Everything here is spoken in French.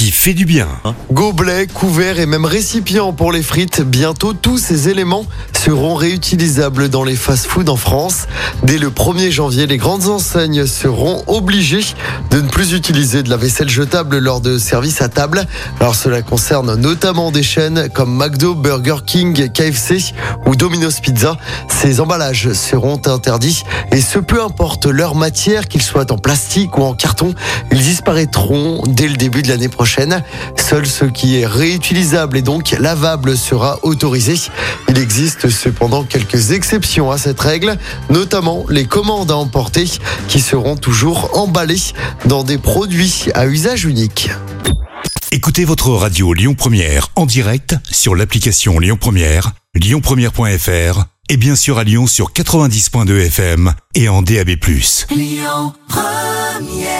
qui fait du bien. Gobelets, couverts et même récipients pour les frites. Bientôt, tous ces éléments seront réutilisables dans les fast-foods en France. Dès le 1er janvier, les grandes enseignes seront obligées de ne plus utiliser de la vaisselle jetable lors de services à table. Alors cela concerne notamment des chaînes comme McDo, Burger King, KFC ou Domino's Pizza. Ces emballages seront interdits et ce peu importe leur matière, qu'ils soient en plastique ou en carton, ils disparaîtront dès le début de l'année prochaine. Seul ce qui est réutilisable et donc lavable sera autorisé. Il existe cependant quelques exceptions à cette règle, notamment les commandes à emporter qui seront toujours emballées dans des produits à usage unique. Écoutez votre radio Lyon Première en direct sur l'application Lyon Première, lyonpremière.fr et bien sûr à Lyon sur 90.2 FM et en DAB+. Lyon Première